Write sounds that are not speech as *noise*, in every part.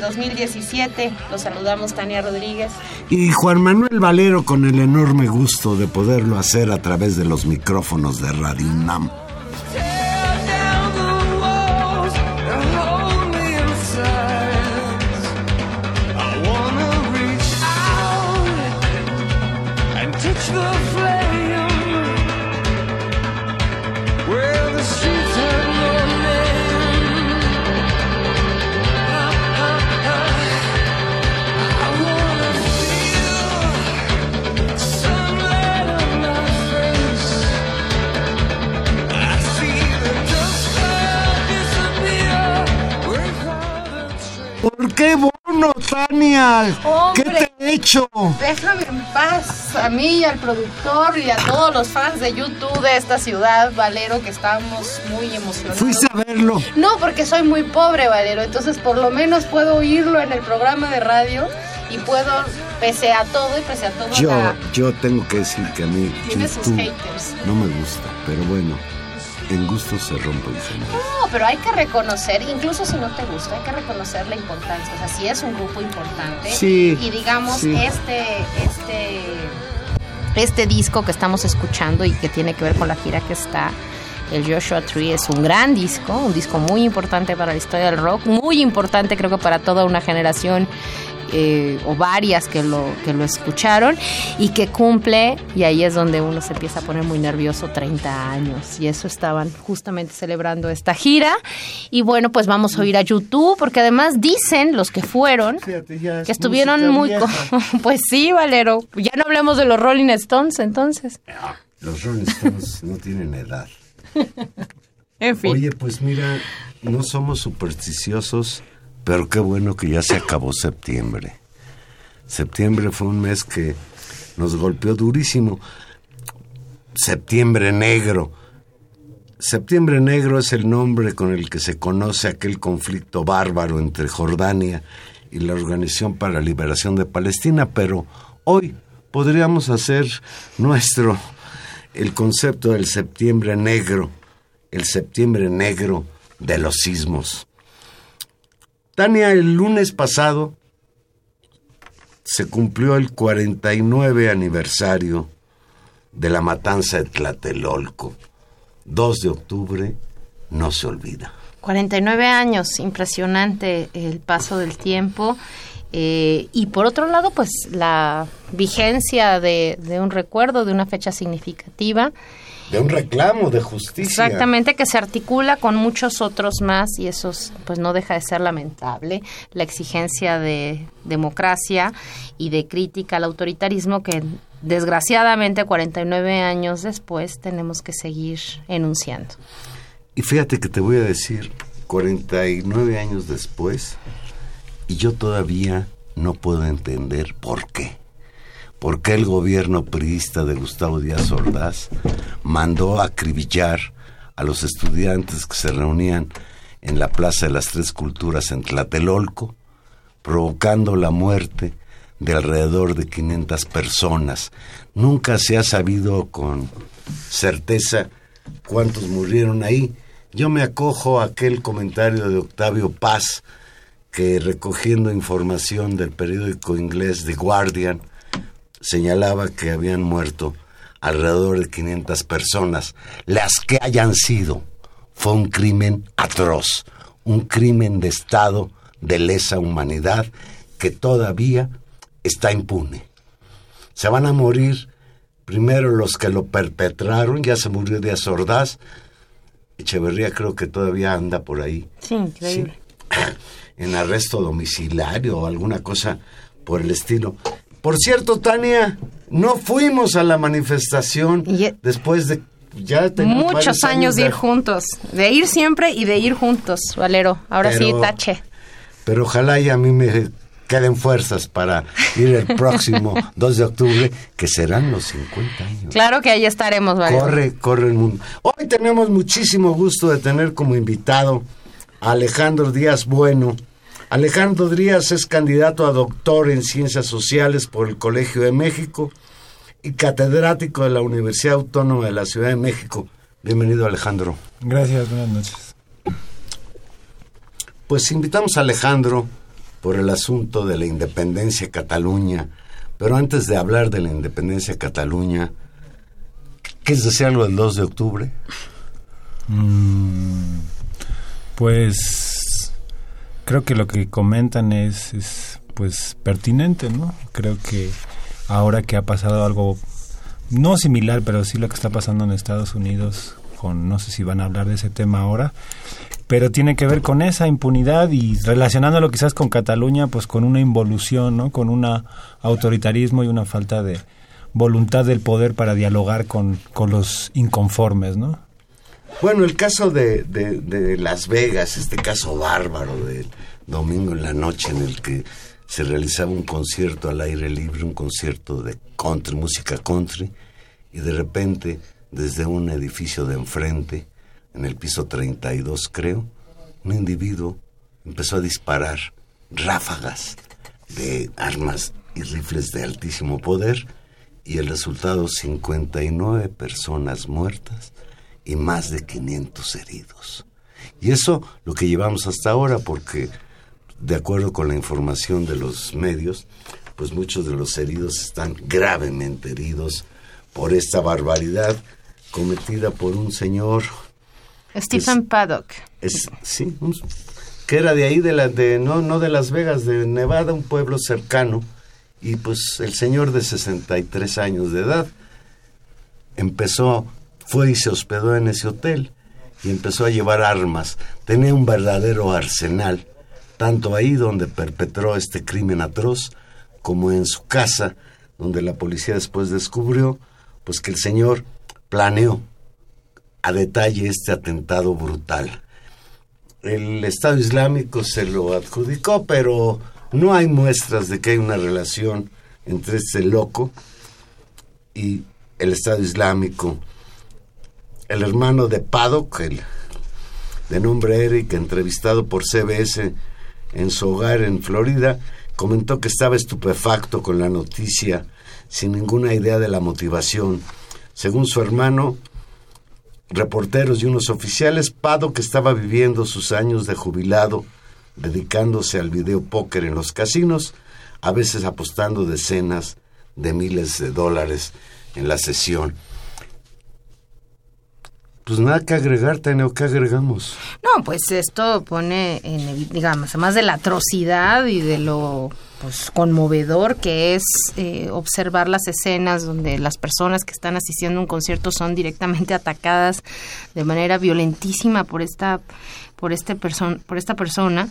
Del 2017. Los saludamos Tania Rodríguez. Y Juan Manuel Valero con el enorme gusto de poderlo hacer a través de los micrófonos de Radio UNAM. ¿Qué te he hecho? Déjame en paz a mí y al productor y a todos los fans de YouTube de esta ciudad, Valero, que estamos muy emocionados. Fuiste a verlo. No, porque soy muy pobre, Valero, entonces por lo menos puedo oírlo en el programa de radio y puedo, pese a todo y pese a todo, Yo, la- yo tengo que decir que a mí Tiene sus haters. no me gusta, pero bueno, en gusto se rompe el género. No, pero hay que reconocer, incluso si no te gusta, hay que reconocer la importancia. O sea, si es un grupo importante. Sí, Y digamos, sí. este, este, este disco que estamos escuchando y que tiene que ver con la gira que está. El Joshua Tree es un gran disco, un disco muy importante para la historia del rock, muy importante creo que para toda una generación eh, o varias que lo, que lo escucharon y que cumple, y ahí es donde uno se empieza a poner muy nervioso, 30 años. Y eso estaban justamente celebrando esta gira. Y bueno, pues vamos a oír a YouTube, porque además dicen los que fueron que estuvieron muy... *laughs* pues sí, Valero. Ya no hablemos de los Rolling Stones entonces. Los Rolling Stones no tienen edad. *laughs* En fin. Oye, pues mira, no somos supersticiosos, pero qué bueno que ya se acabó septiembre. Septiembre fue un mes que nos golpeó durísimo. Septiembre negro. Septiembre negro es el nombre con el que se conoce aquel conflicto bárbaro entre Jordania y la Organización para la Liberación de Palestina, pero hoy podríamos hacer nuestro el concepto del septiembre negro, el septiembre negro de los sismos. Tania, el lunes pasado se cumplió el 49 aniversario de la matanza de Tlatelolco. 2 de octubre no se olvida. 49 años, impresionante el paso del tiempo. eh, y por otro lado, pues la vigencia de, de un recuerdo, de una fecha significativa. De un reclamo de justicia. Exactamente, que se articula con muchos otros más y eso es, pues no deja de ser lamentable. La exigencia de democracia y de crítica al autoritarismo que desgraciadamente 49 años después tenemos que seguir enunciando. Y fíjate que te voy a decir, 49 años después, y yo todavía no puedo entender por qué. ¿Por qué el gobierno priista de Gustavo Díaz Ordaz mandó acribillar a los estudiantes que se reunían en la Plaza de las Tres Culturas en Tlatelolco, provocando la muerte de alrededor de 500 personas. Nunca se ha sabido con certeza cuántos murieron ahí. Yo me acojo a aquel comentario de Octavio Paz, que recogiendo información del periódico inglés The Guardian, señalaba que habían muerto alrededor de 500 personas, las que hayan sido. Fue un crimen atroz, un crimen de Estado de lesa humanidad que todavía está impune. Se van a morir primero los que lo perpetraron, ya se murió de Ordaz, Echeverría creo que todavía anda por ahí. Sí, increíble. *coughs* En arresto domiciliario o alguna cosa por el estilo. Por cierto, Tania, no fuimos a la manifestación Y- después de ya Muchos años de ir juntos, de ir siempre y de ir juntos, Valero. Ahora sí, tache. Pero ojalá y a mí me queden fuerzas para ir el próximo *laughs* 2 de octubre, que serán los 50 años. Claro que ahí estaremos, Valero. Corre, corre el mundo. Hoy tenemos muchísimo gusto de tener como invitado a Alejandro Díaz Bueno. Alejandro Díaz es candidato a doctor en Ciencias Sociales por el Colegio de México y catedrático de la Universidad Autónoma de la Ciudad de México. Bienvenido, Alejandro. Gracias, buenas noches. Pues invitamos a Alejandro por el asunto de la independencia de Cataluña. Pero antes de hablar de la independencia de Cataluña, ¿quieres decir algo del 2 de octubre? Mm, pues creo que lo que comentan es, es pues pertinente, ¿no? Creo que ahora que ha pasado algo no similar, pero sí lo que está pasando en Estados Unidos con no sé si van a hablar de ese tema ahora, pero tiene que ver con esa impunidad y relacionándolo quizás con Cataluña, pues con una involución, ¿no? Con un autoritarismo y una falta de voluntad del poder para dialogar con, con los inconformes, ¿no? Bueno, el caso de, de, Las Vegas, este caso bárbaro del domingo en la noche en el que se realizaba un concierto al aire libre, un concierto de country, música country, y de repente, desde un edificio de enfrente, en el piso 32 creo, un individuo empezó a disparar ráfagas de armas y rifles de altísimo poder, y el resultado 59 personas muertas y más de 500 heridos. Y eso lo que llevamos hasta ahora, porque de acuerdo con la información de los medios, pues muchos de los heridos están gravemente heridos por esta barbaridad cometida por un señor, Stephen Paddock. es, sí, un- que era de ahí, de la, de, no, no de Las Vegas, de Nevada, un pueblo cercano, y pues el señor de 63 años de edad empezó, fue y se hospedó en ese hotel y empezó a llevar armas. Tenía un verdadero arsenal, tanto ahí donde perpetró este crimen atroz, como en su casa, donde la policía después descubrió, pues que el señor planeó a detalle este atentado brutal. El Estado Islámico se lo adjudicó, pero no hay muestras de que hay una relación entre este loco y el Estado Islámico. El hermano de Paddock, el de nombre Eric, entrevistado por CBS en su hogar en Florida, comentó que estaba estupefacto con la noticia, sin ninguna idea de la motivación. Según su hermano, reporteros y unos oficiales, Paddock estaba viviendo sus años de jubilado, dedicándose al video póker en los casinos, a veces apostando decenas de miles de dólares en la sesión. Pues nada que agregar, Teneo, ¿qué agregamos? No, pues esto pone, en, digamos, además de la atrocidad y de lo pues, conmovedor que es eh, observar las escenas donde las personas que están asistiendo a un concierto son directamente *laughs* atacadas de manera violentísima por esta por este person por esta persona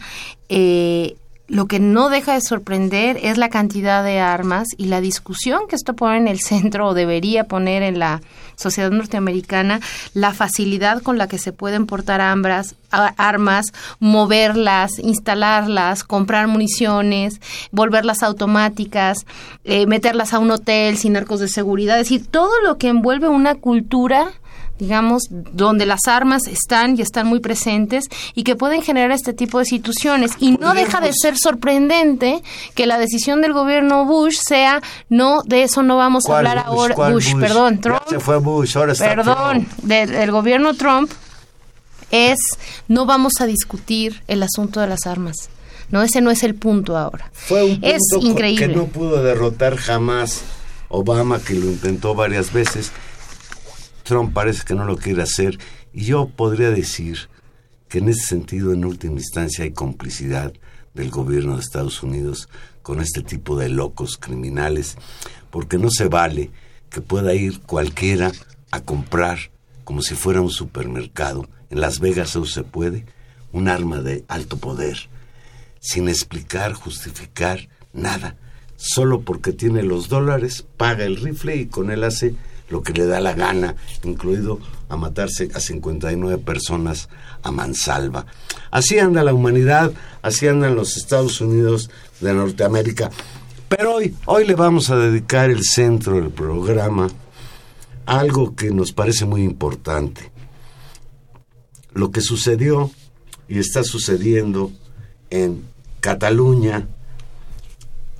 eh, lo que no deja de sorprender es la cantidad de armas y la discusión que esto pone en el centro o debería poner en la sociedad norteamericana, la facilidad con la que se pueden portar armas, moverlas, instalarlas, comprar municiones, volverlas automáticas, eh, meterlas a un hotel sin arcos de seguridad, es decir, todo lo que envuelve una cultura digamos, donde las armas están y están muy presentes y que pueden generar este tipo de situaciones. Y no deja de ser sorprendente que la decisión del gobierno Bush sea, no, de eso no vamos a hablar ahora. Bush, perdón, Trump. se fue Bush, ahora está Perdón, del gobierno Trump es, no vamos a discutir el asunto de las armas. No, ese no es el punto ahora. Fue un punto es increíble. que no pudo derrotar jamás Obama, que lo intentó varias veces Trump parece que no lo quiere hacer y yo podría decir que en ese sentido, en última instancia, hay complicidad del gobierno de Estados Unidos con este tipo de locos criminales, porque no se vale que pueda ir cualquiera a comprar, como si fuera un supermercado, en Las Vegas eso se puede, un arma de alto poder, sin explicar, justificar nada, solo porque tiene los dólares, paga el rifle y con él hace lo que le da la gana, incluido a matarse a 59 personas a mansalva. Así anda la humanidad, así andan los Estados Unidos de Norteamérica. Pero hoy, hoy le vamos a dedicar el centro del programa a algo que nos parece muy importante. Lo que sucedió y está sucediendo en Cataluña,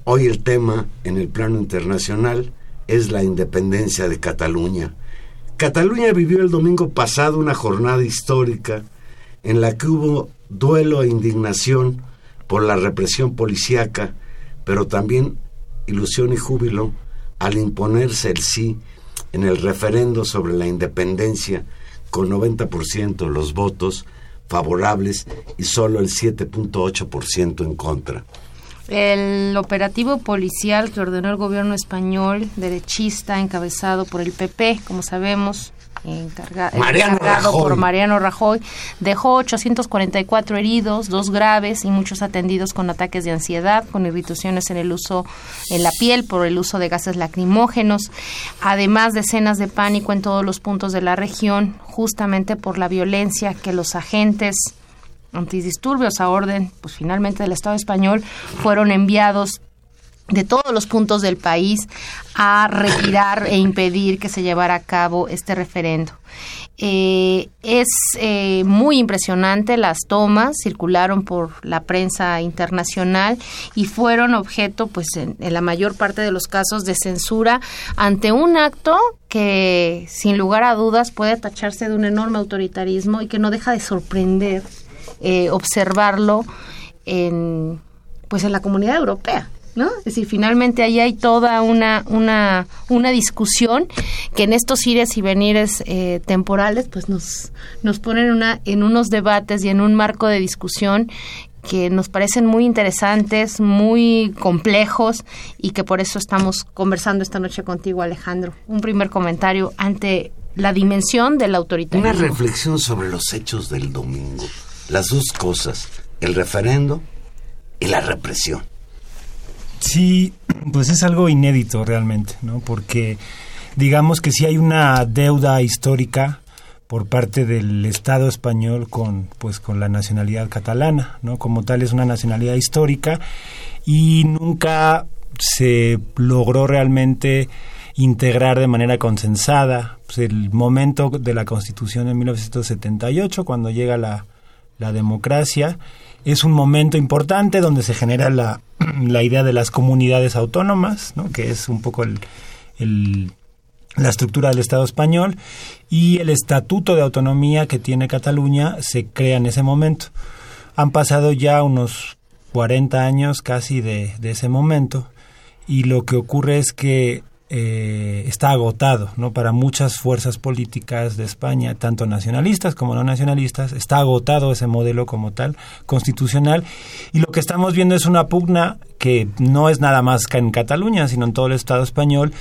hoy el tema en el plano internacional es la independencia de Cataluña. Cataluña vivió el domingo pasado una jornada histórica en la que hubo duelo e indignación por la represión policíaca, pero también ilusión y júbilo al imponerse el sí en el referendo sobre la independencia con 90% de los votos favorables y solo el 7.8% en contra. El operativo policial que ordenó el gobierno español, derechista, encabezado por el PP, como sabemos, encargado por Mariano Rajoy, dejó 844 heridos, dos graves y muchos atendidos con ataques de ansiedad, con irritaciones en el uso en la piel por el uso de gases lacrimógenos, además de escenas de pánico en todos los puntos de la región, justamente por la violencia que los agentes antidisturbios a orden, pues finalmente del Estado español, fueron enviados de todos los puntos del país a retirar e impedir que se llevara a cabo este referendo. Eh, es eh, muy impresionante las tomas, circularon por la prensa internacional y fueron objeto, pues en, la mayor parte de los casos, de censura ante un acto que sin lugar a dudas puede tacharse de un enorme autoritarismo y que no deja de sorprender eh, observarlo en, pues en la comunidad europea. ¿No? Es decir, finalmente ahí hay toda una, una, una discusión que en estos ires y venires eh, temporales pues nos, nos ponen una, en unos debates y en un marco de discusión que nos parecen muy interesantes, muy complejos y que por eso estamos conversando esta noche contigo, Alejandro. Un primer comentario ante la dimensión del autoritarismo. Una reflexión sobre los hechos del domingo las dos cosas, el referendo y la represión. Sí, pues es algo inédito realmente, ¿no? Porque digamos que sí hay una deuda histórica por parte del Estado español con pues con la nacionalidad catalana, ¿no? Como tal es una nacionalidad histórica y nunca se logró realmente integrar de manera consensada. Pues el momento de la Constitución de 1978 cuando llega la la democracia. Es un momento importante donde se genera la, *clears throat* la idea de las comunidades autónomas, ¿no? que es un poco el, la estructura del Estado español, y el Estatuto de Autonomía que tiene Cataluña se crea en ese momento. Han pasado ya unos 40 años casi de, de ese momento, y lo que ocurre es que eh, está agotado, ¿no? Para muchas fuerzas políticas de España, tanto nacionalistas como no nacionalistas, está agotado ese modelo como tal, constitucional, y lo que estamos viendo es una pugna que no es nada más que en Cataluña, sino en todo el Estado español,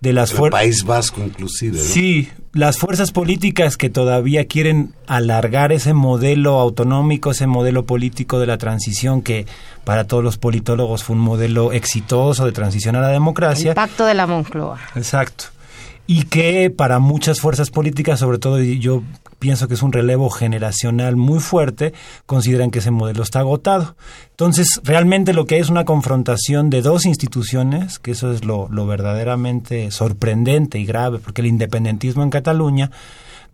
de las País Vasco inclusive. ¿no? Sí, las fuerzas políticas que todavía quieren alargar ese modelo autonómico, ese modelo político de la transición que para todos los politólogos fue un modelo exitoso de transición a la democracia. El pacto de la Moncloa. Exacto. Y que para muchas fuerzas políticas, sobre todo y yo pienso que es un relevo generacional muy fuerte, consideran que ese modelo está agotado. Entonces, realmente lo que hay es una confrontación de dos instituciones, que eso es lo, lo verdaderamente sorprendente y grave, porque el independentismo en Cataluña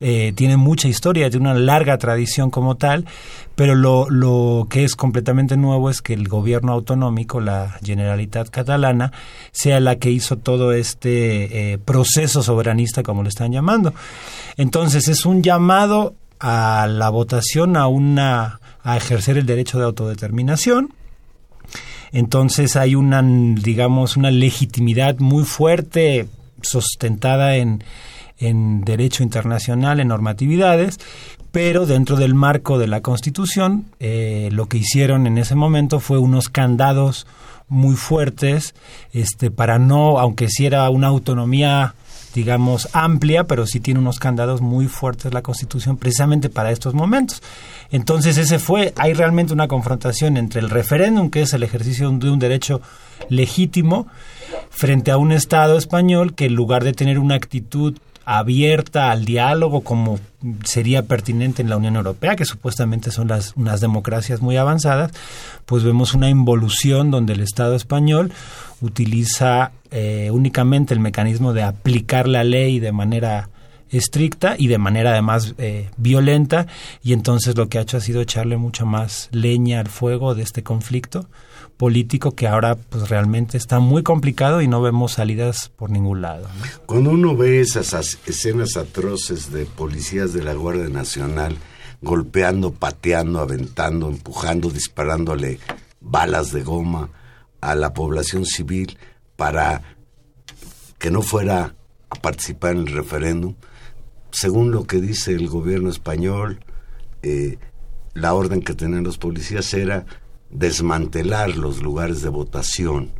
eh, tiene mucha historia, tiene una larga tradición como tal, pero lo, lo que es completamente nuevo es que el gobierno autonómico, la Generalitat catalana, sea la que hizo todo este eh, proceso soberanista, como le están llamando. Entonces es un llamado a la votación, a una a ejercer el derecho de autodeterminación. Entonces hay una, digamos, una legitimidad muy fuerte, sustentada en, en derecho internacional, en normatividades, pero dentro del marco de la Constitución, eh, lo que hicieron en ese momento fue unos candados muy fuertes, este, para no, aunque si era una autonomía digamos, amplia, pero sí tiene unos candados muy fuertes la Constitución precisamente para estos momentos. Entonces ese fue, hay realmente una confrontación entre el referéndum, que es el ejercicio de un derecho legítimo, frente a un Estado español que en lugar de tener una actitud abierta al diálogo como sería pertinente en la Unión Europea, que supuestamente son las unas democracias muy avanzadas, pues vemos una involución donde el Estado español utiliza eh, únicamente el mecanismo de aplicar la ley de manera estricta y de manera además eh, violenta y entonces lo que ha hecho ha sido echarle mucha más leña al fuego de este conflicto político que ahora pues realmente está muy complicado y no vemos salidas por ningún lado. Cuando uno ve esas as- escenas atroces de policías de la Guardia Nacional golpeando, pateando, aventando, empujando, disparándole balas de goma a la población civil para que no fuera a participar en el referéndum, según lo que dice el gobierno español, eh, la orden que tenían los policías era desmantelar los lugares de votación.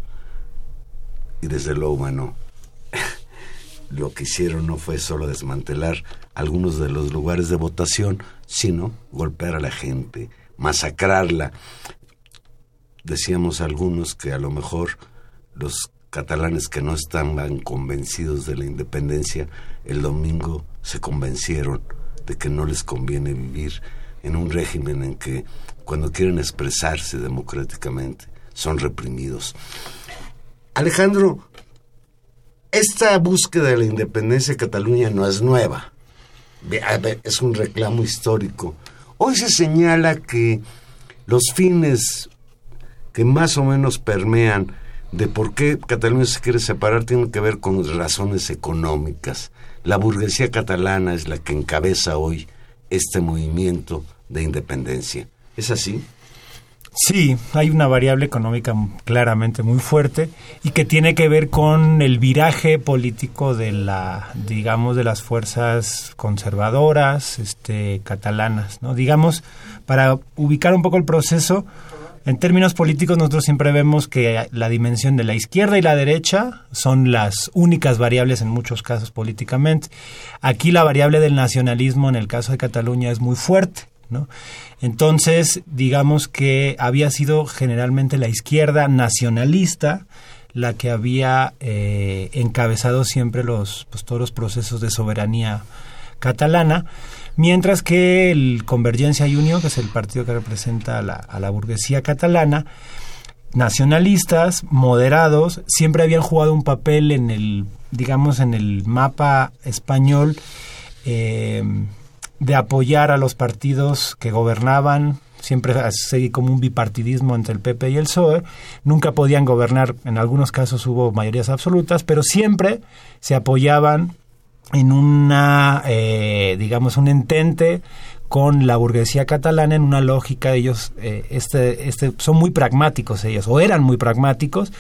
Y desde luego, bueno, *laughs* lo que hicieron no fue solo desmantelar algunos de los lugares de votación, sino golpear a la gente, masacrarla. Decíamos algunos que a lo mejor los catalanes que no estaban convencidos de la independencia, el domingo se convencieron de que no les conviene vivir en un régimen en que cuando quieren expresarse democráticamente son reprimidos. Alejandro, esta búsqueda de la independencia de Cataluña no es nueva, es un reclamo histórico. Hoy se señala que los fines que más o menos permean de por qué Cataluña se quiere separar tienen que ver con razones económicas. La burguesía catalana es la que encabeza hoy este movimiento de independencia. ¿Es así? Sí, hay una variable económica claramente muy fuerte y que tiene que ver con el viraje político de la, digamos, de las fuerzas conservadoras, este, catalanas, ¿no? Digamos, para ubicar un poco el proceso, en términos políticos nosotros siempre vemos que la dimensión de la izquierda y la derecha son las únicas variables en muchos casos políticamente. Aquí la variable del nacionalismo en el caso de Cataluña es muy fuerte. ¿no? Entonces, digamos que había sido generalmente la izquierda nacionalista la que había eh, encabezado siempre los, pues, todos los procesos de soberanía catalana, mientras que el Convergencia y que es el partido que representa a la, a la burguesía catalana, nacionalistas, moderados, siempre habían jugado un papel en el, digamos, en el mapa español eh, de apoyar a los partidos que gobernaban, siempre así como un bipartidismo entre el PP y el PSOE, nunca podían gobernar, en algunos casos hubo mayorías absolutas, pero siempre se apoyaban en una, eh, digamos, un entente con la burguesía catalana en una lógica ellos eh, este este son muy pragmáticos ellos o eran muy pragmáticos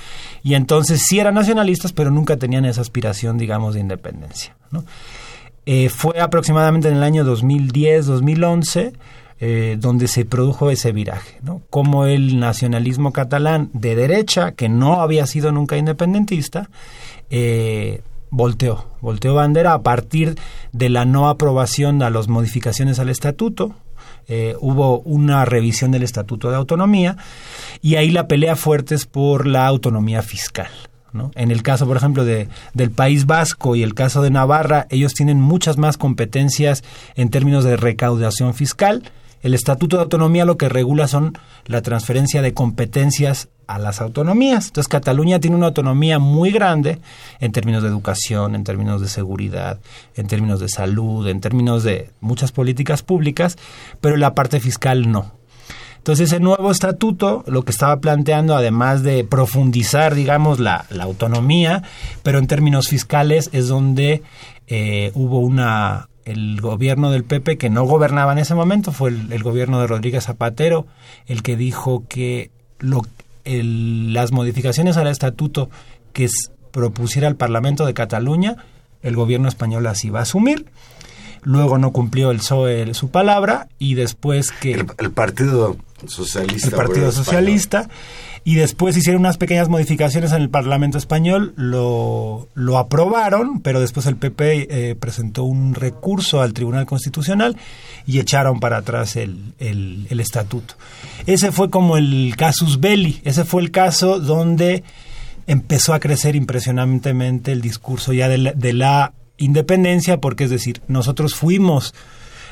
y entonces sí eran nacionalistas pero nunca tenían esa aspiración digamos de independencia ¿no? Eh, fue aproximadamente en el año 2010 2011 eh, donde se produjo ese viraje, ¿no? Como el nacionalismo catalán de derecha, que no había sido nunca independentista, eh, volteó, volteó bandera a partir de la no aprobación a las modificaciones al estatuto, eh, hubo una revisión del Estatuto de Autonomía y ahí la pelea fuerte es por la autonomía fiscal. ¿No? En el caso, por ejemplo, de, del País Vasco y el caso de Navarra, ellos tienen muchas más competencias en términos de recaudación fiscal. El Estatuto de Autonomía lo que regula son la transferencia de competencias a las autonomías. Entonces Cataluña tiene una autonomía muy grande en términos de educación, en términos de seguridad, en términos de salud, en términos de muchas políticas públicas, pero la parte fiscal no. Entonces, ese nuevo estatuto lo que estaba planteando, además de profundizar, digamos, la, autonomía, pero en términos fiscales es donde eh, hubo una, el gobierno del PP que no gobernaba en ese momento, fue el, el gobierno de Rodríguez Zapatero, el que dijo que lo, las modificaciones al estatuto que propusiera el Parlamento de Cataluña, el gobierno español las iba a asumir. Luego no cumplió el PSOE su palabra y después que... El, Partido Socialista. El Partido Socialista. Y después hicieron unas pequeñas modificaciones en el Parlamento español, lo, lo aprobaron, pero después el PP eh, presentó un recurso al Tribunal Constitucional y echaron para atrás el, el, estatuto. Ese fue como el casus belli, ese fue el caso donde empezó a crecer impresionantemente el discurso ya de la, de la independencia, porque es decir, nosotros fuimos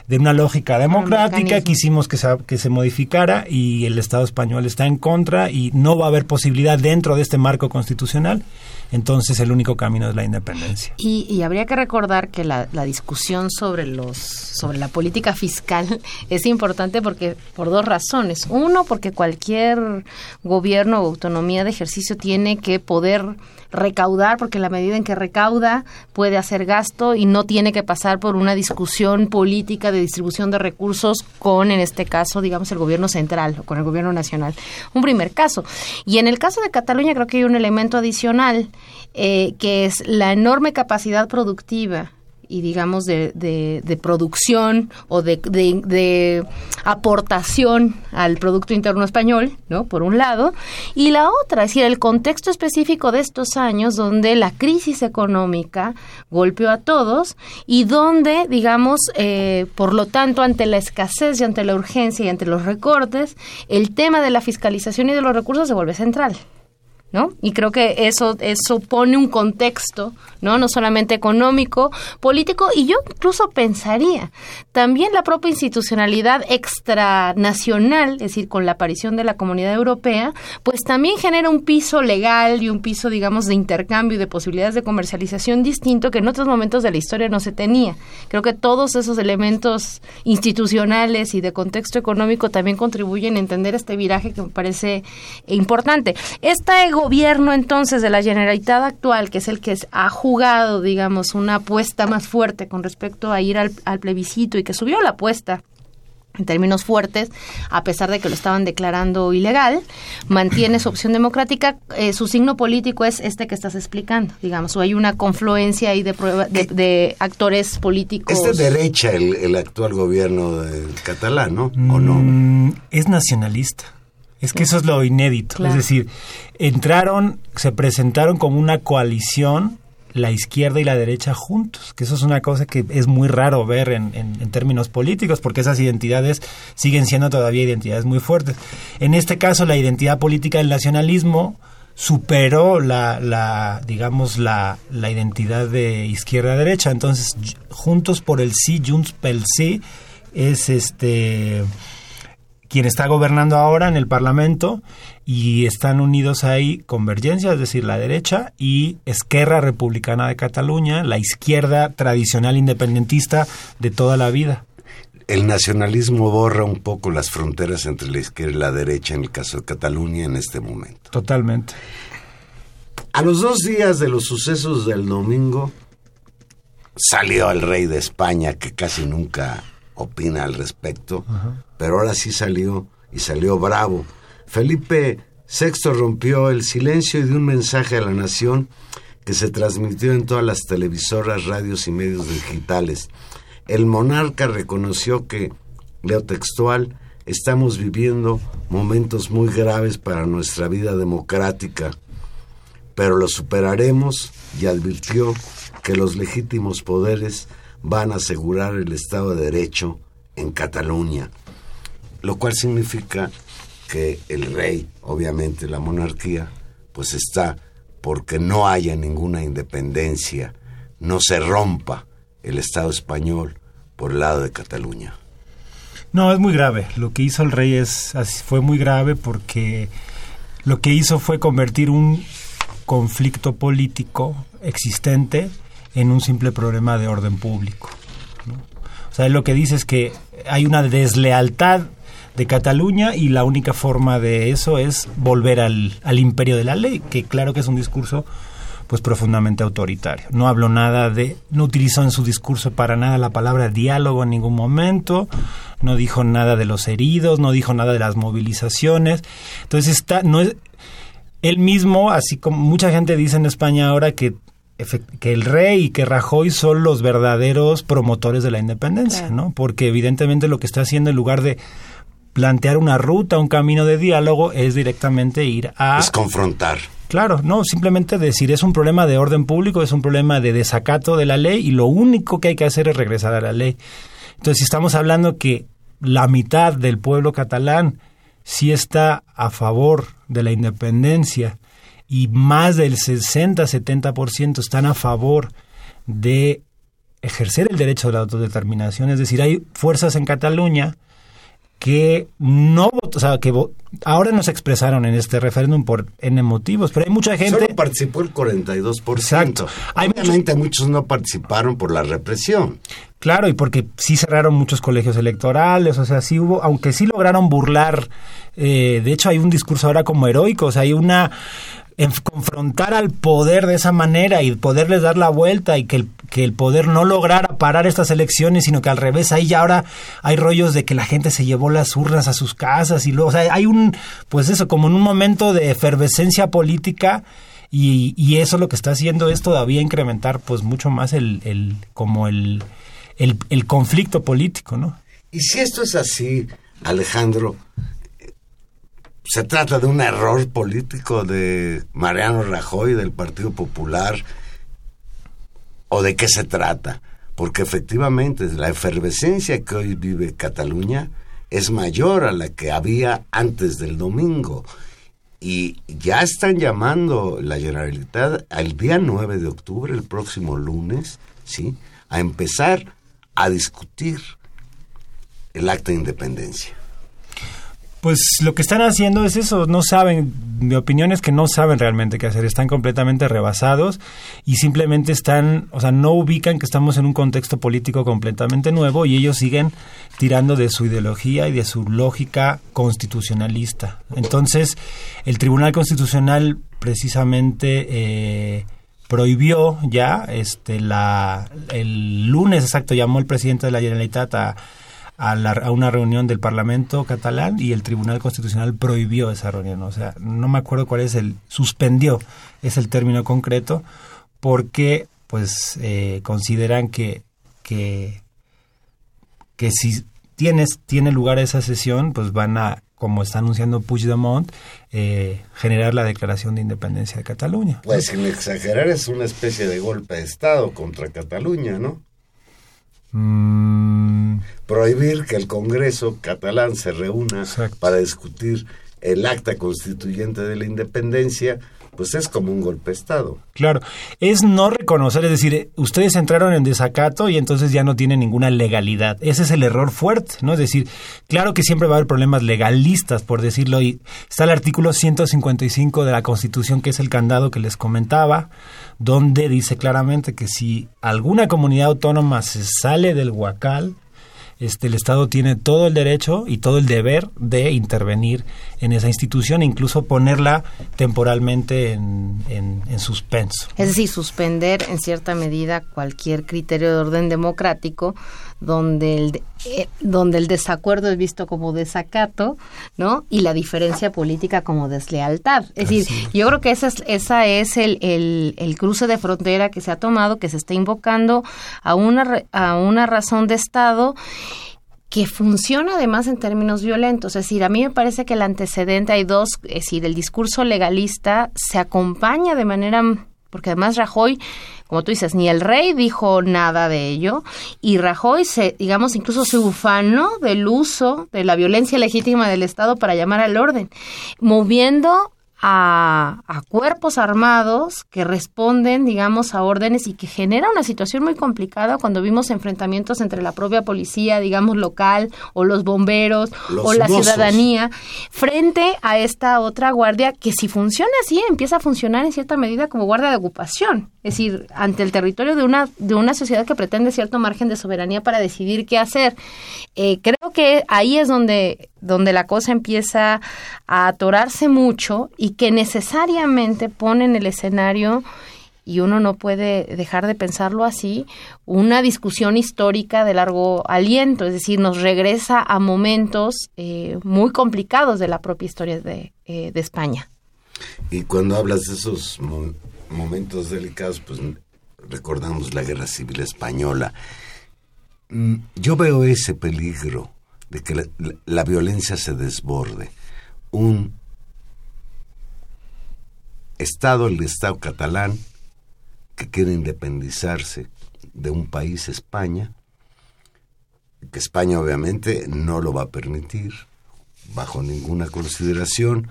de una lógica democrática, quisimos que se, que se modificara y el Estado español está en contra y no va a haber posibilidad dentro de este marco constitucional entonces el único camino es la independencia. Y, habría que recordar que la, discusión sobre los sobre la política fiscal *laughs* es importante porque por dos razones. Uno, porque cualquier gobierno o autonomía de ejercicio tiene que poder recaudar, porque la medida en que recauda puede hacer gasto y no tiene que pasar por una discusión política de distribución de recursos con, en este caso, digamos, el gobierno central o con el gobierno nacional. Un primer caso. Y en el caso de Cataluña creo que hay un elemento adicional eh, que es la enorme capacidad productiva y digamos de, de, producción o de, de, aportación al Producto Interno Español, ¿no? Por un lado, y la otra, es decir, el contexto específico de estos años donde la crisis económica golpeó a todos y donde, digamos, eh, por lo tanto, ante la escasez y ante la urgencia y ante los recortes, el tema de la fiscalización y de los recursos se vuelve central. ¿No? Y creo que eso, eso pone un contexto, ¿no? No solamente económico, político, y yo incluso pensaría también la propia institucionalidad extranacional, es decir, con la aparición de la comunidad europea, pues también genera un piso legal y un piso, digamos, de intercambio y de posibilidades de comercialización distinto que en otros momentos de la historia no se tenía. Creo que todos esos elementos institucionales y de contexto económico también contribuyen a entender este viraje que me parece importante. Esta gobierno entonces de la Generalitat actual, que es el que ha jugado, digamos, una apuesta más fuerte con respecto a ir al, plebiscito y que subió la apuesta en términos fuertes, a pesar de que lo estaban declarando ilegal, mantiene su opción democrática. Eh, su signo político es este que estás explicando, digamos, o hay una confluencia ahí de, de, actores políticos. ¿Es de derecha el, actual gobierno catalán, ¿no? ¿O no? Mm, es nacionalista. Es que eso es lo inédito. Es decir, entraron, se presentaron como una coalición la izquierda y la derecha juntos, que eso es una cosa que es muy raro ver en, en, términos políticos, porque esas identidades siguen siendo todavía identidades muy fuertes. En este caso, la identidad política del nacionalismo superó la, la digamos, la, la identidad de izquierda-derecha. Entonces, juntos por el sí, Junts pel sí, es este quien está gobernando ahora en el Parlamento y están unidos ahí Convergencia, es decir, la derecha, y Esquerra Republicana de Cataluña, la izquierda tradicional independentista de toda la vida. El nacionalismo borra un poco las fronteras entre la izquierda y la derecha en el caso de Cataluña en este momento. Totalmente. A los dos días de los sucesos del domingo, salió el rey de España, que casi nunca opina al respecto, pero ahora sí salió y salió bravo. Felipe VI rompió el silencio y dio un mensaje a la nación que se transmitió en todas las televisoras, radios y medios digitales. El monarca reconoció que leo textual, estamos viviendo momentos muy graves para nuestra vida democrática, pero lo superaremos y advirtió que los legítimos poderes van a asegurar el Estado de Derecho en Cataluña, lo cual significa que el rey, obviamente la monarquía, pues está porque no haya ninguna independencia, no se rompa el Estado español por el lado de Cataluña. No, es muy grave. Lo que hizo el rey es fue muy grave porque lo que hizo fue convertir un conflicto político existente en un simple problema de orden público. O sea, lo que dice es que hay una deslealtad de Cataluña y la única forma de eso es volver al, al imperio de la ley, que claro que es un discurso pues profundamente autoritario. No habló nada de, no utilizó en su discurso para nada la palabra diálogo en ningún momento, no dijo nada de los heridos, no dijo nada de las movilizaciones. Entonces está, no es, él mismo, así como mucha gente dice en España ahora que que el rey y que Rajoy son los verdaderos promotores de la independencia, ¿no? Porque evidentemente lo que está haciendo en lugar de plantear una ruta, un camino de diálogo, es directamente ir a... Es confrontar. Claro, no, simplemente decir es un problema de orden público, es un problema de desacato de la ley y lo único que hay que hacer es regresar a la ley. Entonces, si estamos hablando que la mitad del pueblo catalán sí está a favor de la independencia y más del 60-70% están a favor de ejercer el derecho de la autodeterminación, es decir, hay fuerzas en Cataluña que no o sea, que ahora nos expresaron en este referéndum por N motivos, pero hay mucha gente... Solo participó el 42%. Exacto. Hay Obviamente muchos no participaron por la represión. Claro, y porque sí cerraron muchos colegios electorales, o sea, sí hubo, aunque sí lograron burlar, eh, de hecho hay un discurso ahora como heroico, o sea, hay una en confrontar al poder de esa manera y poderles dar la vuelta y que el, que el poder no lograra parar estas elecciones, sino que al revés, ahí ya ahora hay rollos de que la gente se llevó las urnas a sus casas y luego, o sea, hay un, pues eso, como en un momento de efervescencia política y, eso lo que está haciendo es todavía incrementar pues mucho más el, como el, el conflicto político, ¿no? Y si esto es así, Alejandro, se trata de un error político de Mariano Rajoy del Partido Popular o de qué se trata, porque efectivamente la efervescencia que hoy vive Cataluña es mayor a la que había antes del domingo y ya están llamando la Generalitat al día 9 de octubre, el próximo lunes, ¿sí? a empezar a discutir el acta de independencia. Pues lo que están haciendo es eso, no saben, mi opinión es que no saben realmente qué hacer, están completamente rebasados y simplemente están, o sea, no ubican que estamos en un contexto político completamente nuevo y ellos siguen tirando de su ideología y de su lógica constitucionalista. Entonces, el Tribunal Constitucional precisamente eh, prohibió ya, este, la, el lunes exacto llamó el presidente de la Generalitat a a, una reunión del Parlamento catalán y el Tribunal Constitucional prohibió esa reunión. O sea, no me acuerdo cuál es el, suspendió, es el término concreto, porque pues eh, consideran que, que, que si tienes, tiene lugar esa sesión, pues van a, como está anunciando Puigdemont, eh, generar la declaración de independencia de Cataluña. Pues sin exagerar es una especie de golpe de Estado contra Cataluña, ¿no? Mm. Prohibir que el Congreso catalán se reúna para discutir el acta constituyente de la independencia, pues es como un golpe de Estado. Claro, es no reconocer, es decir, ustedes entraron en desacato y entonces ya no tienen ninguna legalidad. Ese es el error fuerte, ¿no? Es decir, claro que siempre va a haber problemas legalistas, por decirlo, y está el artículo 155 de la Constitución, que es el candado que les comentaba, donde dice claramente que si alguna comunidad autónoma se sale del huacal, este, el Estado tiene todo el derecho y todo el deber de intervenir en esa institución incluso ponerla temporalmente en, en, suspenso. Es decir, suspender en cierta medida cualquier criterio de orden democrático donde el, eh, donde el desacuerdo es visto como desacato, ¿no? Y la diferencia política como deslealtad. Es decir, yo creo que esa es, esa es el, el, el, cruce de frontera que se ha tomado, que se está invocando a una, a una razón de Estado que funciona además en términos violentos. Es decir, a mí me parece que el antecedente, hay dos, es decir, el discurso legalista se acompaña de manera, porque además Rajoy, como tú dices, ni el rey dijo nada de ello, y Rajoy se, digamos, incluso se ufanó del uso de la violencia legítima del Estado para llamar al orden, moviendo a, cuerpos armados que responden, digamos, a órdenes y que genera una situación muy complicada cuando vimos enfrentamientos entre la propia policía, digamos, local, o los bomberos, o la ciudadanía, frente a esta otra guardia que si funciona así, empieza a funcionar en cierta medida como guardia de ocupación, es decir, ante el territorio de una, de una sociedad que pretende cierto margen de soberanía para decidir qué hacer. Eh, creo que ahí es donde donde la cosa empieza a atorarse mucho y que necesariamente pone en el escenario y uno no puede dejar de pensarlo así, una discusión histórica de largo aliento, es decir, nos regresa a momentos eh, muy complicados de la propia historia de, eh, España. Y cuando hablas de esos momentos delicados, pues recordamos la Guerra Civil Española. Mm, yo veo ese peligro de que la, violencia se desborde. Un Estado, el Estado catalán, que quiere independizarse de un país, España, que España obviamente no lo va a permitir bajo ninguna consideración,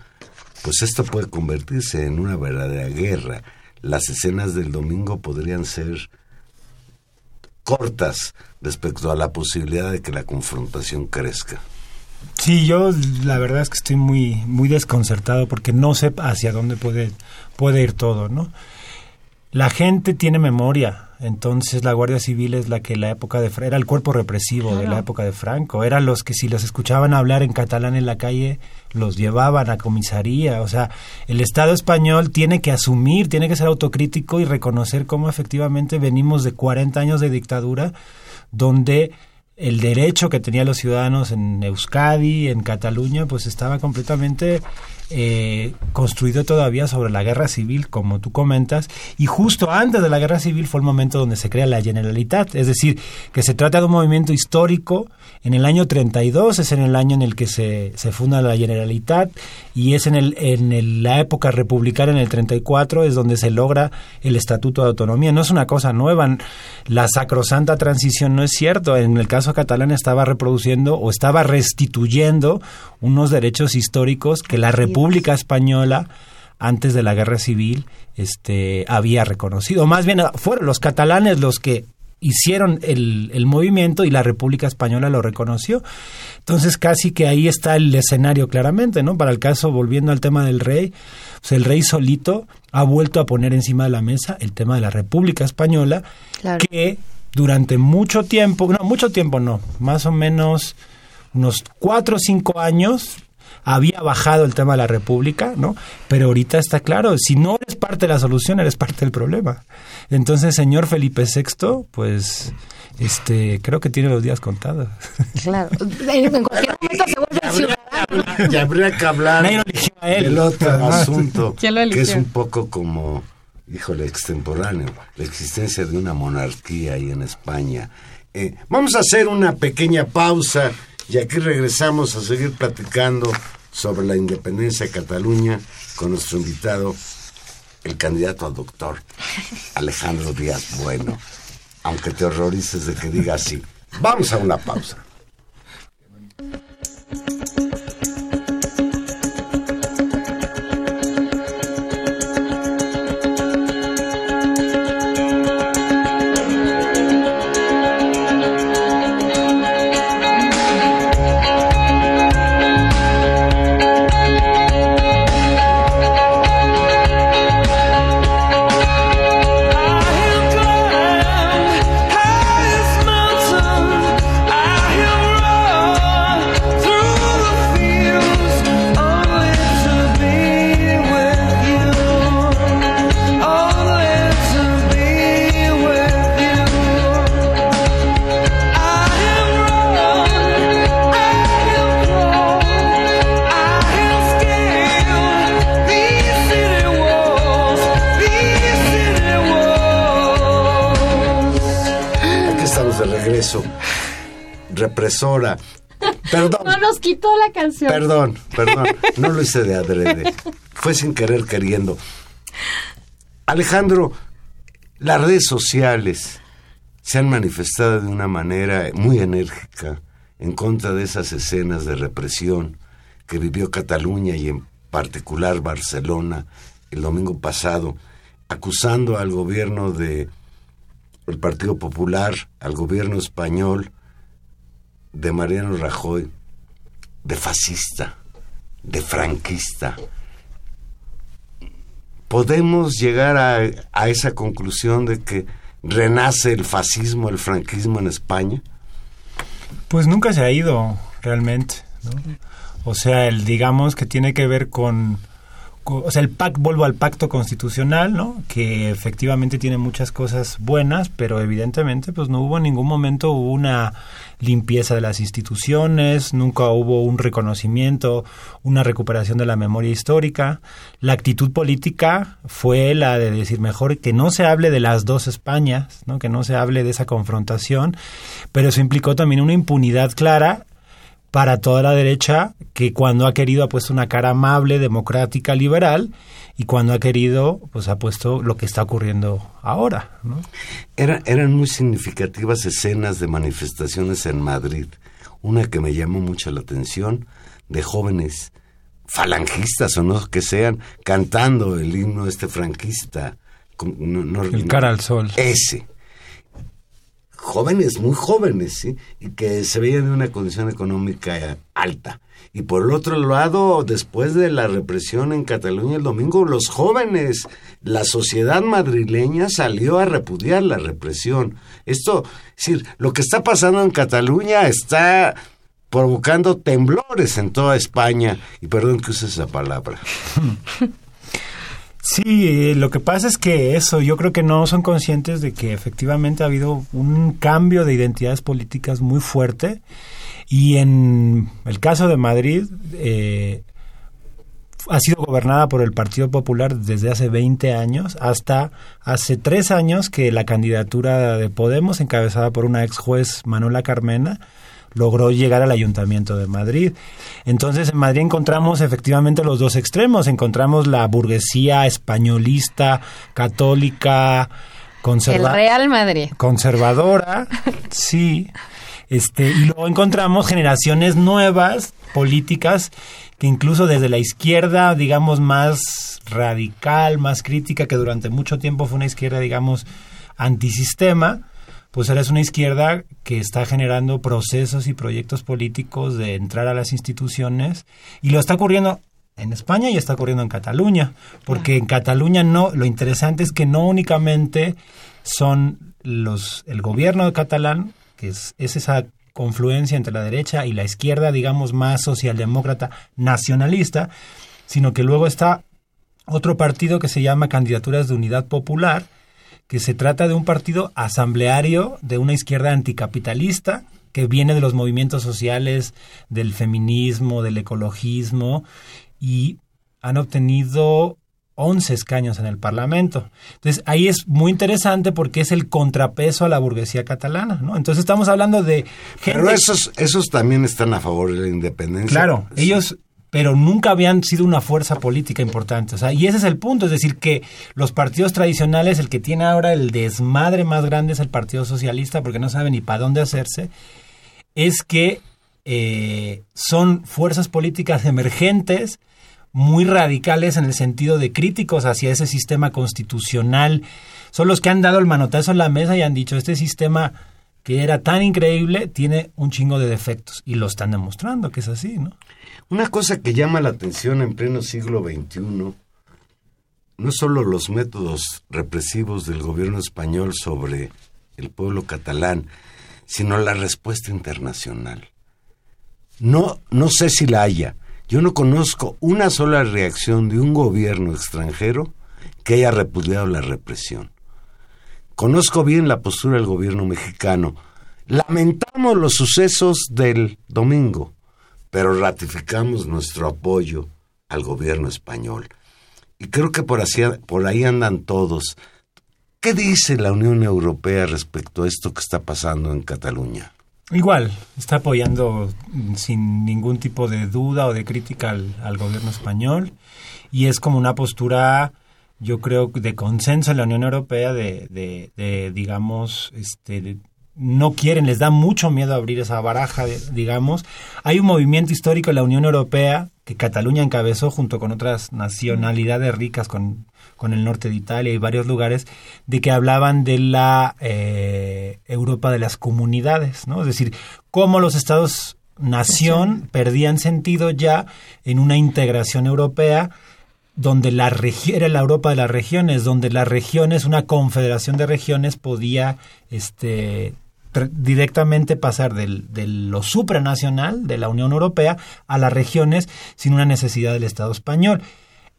pues esto puede convertirse en una verdadera guerra. Las escenas del domingo podrían ser cortas respecto a la posibilidad de que la confrontación crezca. Sí, yo la verdad es que estoy muy muy desconcertado porque no sé hacia dónde puede puede ir todo, ¿no? La gente tiene memoria, entonces la Guardia Civil es la que la época de era el cuerpo represivo de la época de Franco, eran los que si los escuchaban hablar en catalán en la calle los llevaban a comisaría, o sea, el Estado español tiene que asumir, tiene que ser autocrítico y reconocer cómo efectivamente venimos de 40 años de dictadura donde el derecho que tenían los ciudadanos en Euskadi, en Cataluña, pues estaba completamente eh, construido todavía sobre la guerra civil, como tú comentas, y justo antes de la guerra civil fue el momento donde se crea la Generalitat, es decir, que se trata de un movimiento histórico. En el año 32 es en el año en el que se, se funda la Generalitat y es en, el, en la época republicana, en el 34, es donde se logra el Estatuto de Autonomía. No es una cosa nueva, la sacrosanta transición no es cierto. En el caso catalán estaba reproduciendo o estaba restituyendo unos derechos históricos que la República Española antes de la guerra civil este había reconocido más bien fueron los catalanes los que hicieron el, el, movimiento y la República Española lo reconoció. Entonces casi que ahí está el escenario claramente, ¿no? Para el caso, volviendo al tema del rey, pues el rey solito ha vuelto a poner encima de la mesa el tema de la República Española, que durante mucho tiempo, no, mucho tiempo no, más o menos unos cuatro o cinco años había bajado el tema de la República, ¿no? Pero ahorita está claro, si no eres parte de la solución, eres parte del problema. Entonces, señor Felipe VI, pues este creo que tiene los días contados. Claro. En cualquier momento se vuelve ciudadano. Ya habría que hablar del otro asunto, que es un poco como, híjole, extemporáneo, la existencia de una monarquía ahí en España. Eh, vamos a hacer una pequeña pausa y aquí regresamos a seguir platicando sobre la independencia de Cataluña con nuestro invitado, el candidato a doctor, Alejandro Díaz Bueno. Aunque te horrorices de que diga así. Vamos a una pausa. No lo hice de adrede. Fue sin querer queriendo. Alejandro, las redes sociales se han manifestado de una manera muy enérgica en contra de esas escenas de represión que vivió Cataluña y en particular Barcelona el domingo pasado, acusando al gobierno de Partido Popular, al gobierno español de Mariano Rajoy, de fascista, de franquista. ¿Podemos llegar a, a esa conclusión de que renace el fascismo, el franquismo en España? Pues nunca se ha ido realmente. ¿no? O sea, el digamos que tiene que ver con, o sea, el pacto, vuelvo al pacto constitucional, ¿no? Que efectivamente tiene muchas cosas buenas, pero evidentemente pues no hubo en ningún momento una limpieza de las instituciones, nunca hubo un reconocimiento, una recuperación de la memoria histórica. La actitud política fue la de decir mejor que no se hable de las dos Españas, ¿no? Que no se hable de esa confrontación, pero eso implicó también una impunidad clara para toda la derecha que cuando ha querido ha puesto una cara amable, democrática, liberal y cuando ha querido pues ha puesto lo que está ocurriendo ahora, ¿no? Era- eran muy significativas escenas de manifestaciones en Madrid. Una que me llamó mucho la atención de jóvenes falangistas o no que sean cantando el himno este franquista. Con- no- no- El cara al sol. Ese. Jóvenes, muy jóvenes, ¿sí? Y que se veían en una condición económica alta. Y por el otro lado, después de la represión en Cataluña el domingo, los jóvenes, la sociedad madrileña salió a repudiar la represión. Esto, es decir, lo que está pasando en Cataluña está provocando temblores en toda España. Y perdón que use esa palabra. *laughs* Sí, eh, lo que pasa es que eso, yo creo que no son conscientes de que efectivamente ha habido un cambio de identidades políticas muy fuerte. Y en el caso de Madrid eh, ha sido gobernada por el Partido Popular desde hace 20 años hasta hace tres años que la candidatura de Podemos, encabezada por una ex juez Manuela Carmena, logró llegar al Ayuntamiento de Madrid. Entonces en Madrid encontramos efectivamente los dos extremos, encontramos la burguesía españolista, católica, El conservadora Real Madrid. conservadora, *laughs* sí. Este, y luego encontramos generaciones nuevas, políticas, que incluso desde la izquierda, digamos, más radical, más crítica, que durante mucho tiempo fue una izquierda, digamos, antisistema, pues ahora es una izquierda que está generando procesos y proyectos políticos de entrar a las instituciones y lo está ocurriendo en España y está ocurriendo en Cataluña, porque en Cataluña no, lo interesante es que no únicamente son los el gobierno catalán, que es, es esa confluencia entre la derecha y la izquierda, digamos, más socialdemócrata nacionalista, sino que luego está otro partido que se llama Candidaturas de Unidad Popular, que se trata de un partido asambleario de una izquierda anticapitalista que viene de los movimientos sociales, del feminismo, del ecologismo, y han obtenido 11 escaños en el Parlamento. Entonces, ahí es muy interesante porque es el contrapeso a la burguesía catalana, ¿no? Entonces, estamos hablando de gente... Pero esos, esos también están a favor de la independencia. Claro, Sí. ellos, pero nunca habían sido una fuerza política importante. O sea, y ese es el punto, es decir, que los partidos tradicionales, el que tiene ahora el desmadre más grande es el Partido Socialista, porque no sabe ni para dónde hacerse, es que eh, son fuerzas políticas emergentes, muy radicales en el sentido de críticos hacia ese sistema constitucional. Son los que han dado el manotazo en la mesa y han dicho, este sistema que era tan increíble tiene un chingo de defectos. Y lo están demostrando que es así, ¿no? Una cosa que llama la atención en pleno siglo XXI no solo los métodos represivos del gobierno español sobre el pueblo catalán, sino la respuesta internacional. No, no sé si la haya. Yo no conozco una sola reacción de un gobierno extranjero que haya repudiado la represión. Conozco bien la postura del gobierno mexicano. Lamentamos los sucesos del domingo, pero ratificamos nuestro apoyo al gobierno español. Y creo que por, así, por ahí andan todos. ¿Qué dice la Unión Europea respecto a esto que está pasando en Cataluña? Igual, está apoyando sin ningún tipo de duda o de crítica al, al gobierno español y es como una postura yo creo, de consenso en la Unión Europea de, de, de digamos, este, no quieren, les da mucho miedo abrir esa baraja, digamos. Hay un movimiento histórico en la Unión Europea que Cataluña encabezó junto con otras nacionalidades ricas, con, con el norte de Italia y varios lugares, de que hablaban de la eh, Europa de las comunidades, ¿no? Es decir, cómo los estados nación perdían sentido ya en una integración europea donde la era la Europa de las regiones, donde las regiones, una confederación de regiones podía este, directamente pasar del, de lo supranacional de la Unión Europea a las regiones sin una necesidad del Estado español.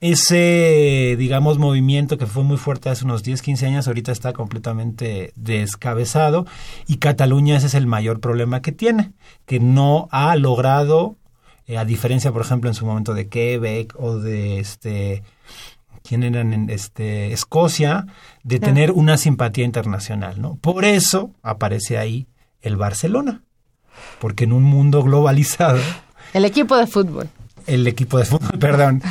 Ese, digamos, movimiento que fue muy fuerte hace unos 10, 15 años, ahorita está completamente descabezado y Cataluña ese es el mayor problema que tiene, que no ha logrado eh, a diferencia, por ejemplo, en su momento de Quebec o de este quién eran este Escocia, de tener una simpatía internacional, ¿no? Por eso aparece ahí el Barcelona, porque en un mundo globalizado *laughs* el equipo de fútbol. El equipo de fútbol, *laughs* perdón,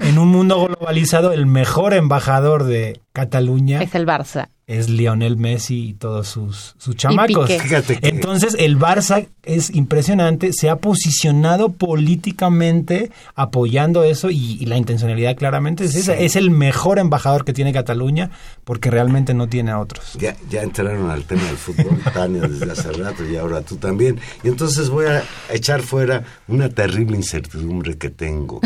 en un mundo globalizado, el mejor embajador de Cataluña es el Barça es Lionel Messi y todos sus, sus chamacos. Entonces el Barça es impresionante, se ha posicionado políticamente apoyando eso y, la intencionalidad claramente es esa. Es el mejor embajador que tiene Cataluña porque realmente no tiene a otros. Ya, ya entraron al tema del fútbol, *laughs* Tania, desde hace rato y ahora tú también. Y entonces voy a echar fuera una terrible incertidumbre que tengo.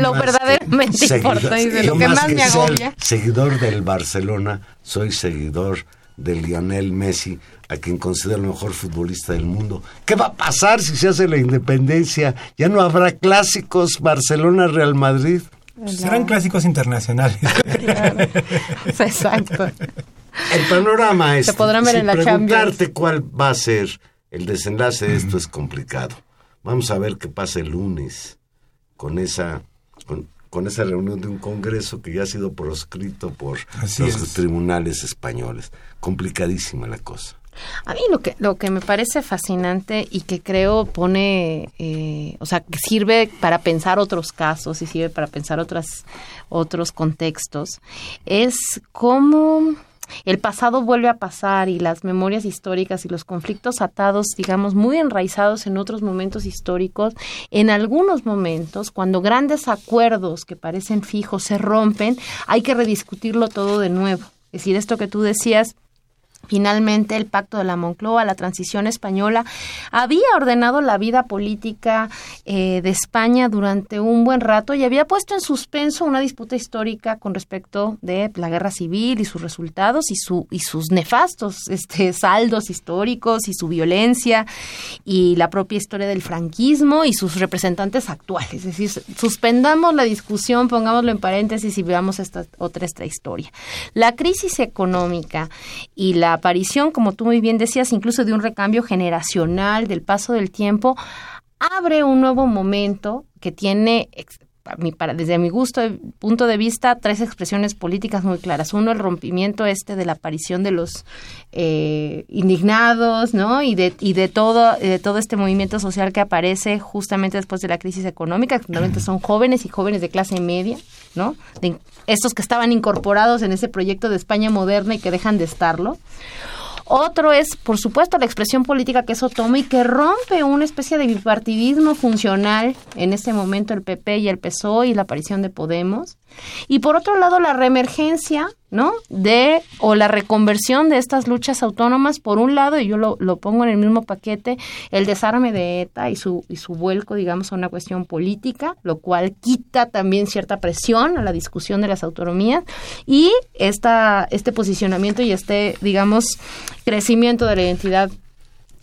Lo verdaderamente importante y lo que más me agobia. Seguidor del Barcelona soy seguidor de Lionel Messi, a quien considero el mejor futbolista del mundo. ¿Qué va a pasar si se hace la independencia? ¿Ya no habrá clásicos Barcelona-Real Madrid? Serán clásicos internacionales. *laughs* *laughs* Exacto. El panorama es... Se podrán ver en la preguntarte cuál va a ser el desenlace de esto es complicado. Vamos a ver qué pasa el lunes con esa con esa reunión de un Congreso que ya ha sido proscrito por los tribunales españoles. Complicadísima la cosa. A mí lo que, lo que me parece fascinante y que creo pone, eh, o sea, que sirve para pensar otros casos y sirve para pensar otras, otros contextos, es cómo el pasado vuelve a pasar y las memorias históricas y los conflictos atados, digamos, muy enraizados en otros momentos históricos, en algunos momentos, cuando grandes acuerdos que parecen fijos se rompen, hay que rediscutirlo todo de nuevo. Es decir, esto que tú decías, Finalmente, el pacto de la Moncloa, la transición española, había ordenado la vida política eh, de España durante un buen rato y había puesto en suspenso una disputa histórica con respecto de la guerra civil y sus resultados y, su, y sus nefastos este, saldos históricos y su violencia y la propia historia del franquismo y sus representantes actuales. Es decir, suspendamos la discusión, pongámoslo en paréntesis y veamos esta otra esta historia. La crisis económica y la aparición, como tú muy bien decías, incluso de un recambio generacional, del paso del tiempo, abre un nuevo momento que tiene desde mi gusto, punto de vista, tres expresiones políticas muy claras. Uno, el rompimiento este de la aparición de los eh, indignados, ¿no? Y de, y de todo, de todo este movimiento social que aparece justamente después de la crisis económica, que fundamentalmente son jóvenes y jóvenes de clase media, ¿no? De estos que estaban incorporados en ese proyecto de España moderna y que dejan de estarlo. Otro es, por supuesto, la expresión política que eso toma y que rompe una especie de bipartidismo funcional en este momento el PP y el PSOE y la aparición de Podemos. Y por otro lado, la reemergencia, ¿no? De, o la reconversión de estas luchas autónomas, por un lado, y yo lo, lo, pongo en el mismo paquete, el desarme de ETA y su, y su vuelco, digamos, a una cuestión política, lo cual quita también cierta presión a la discusión de las autonomías, y esta, este posicionamiento y este, digamos, crecimiento de la identidad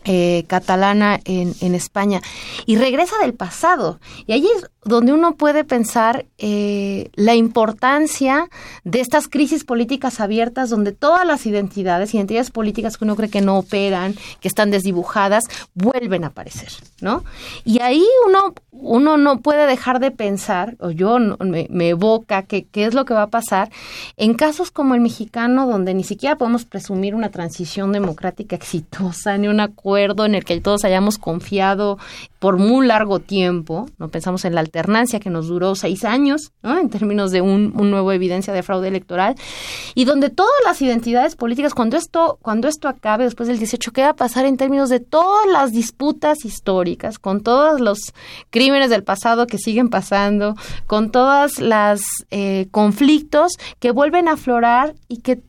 eh, catalana en, en, España y regresa del pasado. Y allí es donde uno puede pensar eh, la importancia de estas crisis políticas abiertas donde todas las identidades, identidades políticas que uno cree que no operan, que están desdibujadas, vuelven a aparecer, ¿no? Y ahí uno, uno no puede dejar de pensar, o yo me, me, evoca que qué es lo que va a pasar en casos como el mexicano, donde ni siquiera podemos presumir una transición democrática exitosa, ni una acuerdo en el que todos hayamos confiado por muy largo tiempo, no pensamos en la alternancia que nos duró seis años, ¿no? en términos de un, un, nuevo evidencia de fraude electoral, y donde todas las identidades políticas, cuando esto, cuando esto acabe después del 18, ¿qué va a pasar en términos de todas las disputas históricas, con todos los crímenes del pasado que siguen pasando, con todas las eh, conflictos que vuelven a aflorar y que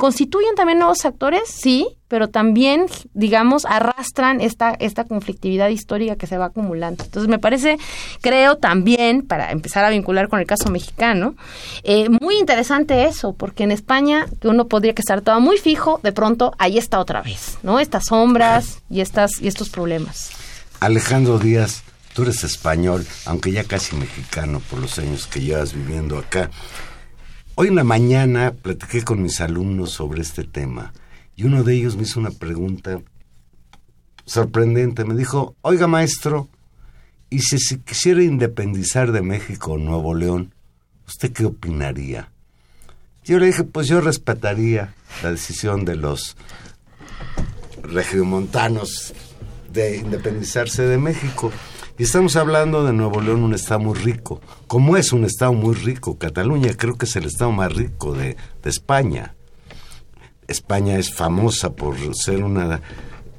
constituyen también nuevos actores, sí, pero también, digamos, arrastran esta, esta conflictividad histórica que se va acumulando. Entonces, me parece, creo también, para empezar a vincular con el caso mexicano, eh, muy interesante eso, porque en España, uno podría que estar todo muy fijo, de pronto ahí está otra vez, ¿no? Estas sombras y, estas, y estos problemas. Alejandro Díaz, tú eres español, aunque ya casi mexicano por los años que llevas viviendo acá. Hoy en la mañana platiqué con mis alumnos sobre este tema y uno de ellos me hizo una pregunta sorprendente. Me dijo, oiga maestro, ¿y si se quisiera independizar de México o Nuevo León, usted qué opinaría? Yo le dije, pues yo respetaría la decisión de los regiomontanos de independizarse de México. Y estamos hablando de Nuevo León, un estado muy rico. Como es un estado muy rico, Cataluña creo que es el estado más rico de, España. España es famosa por ser una...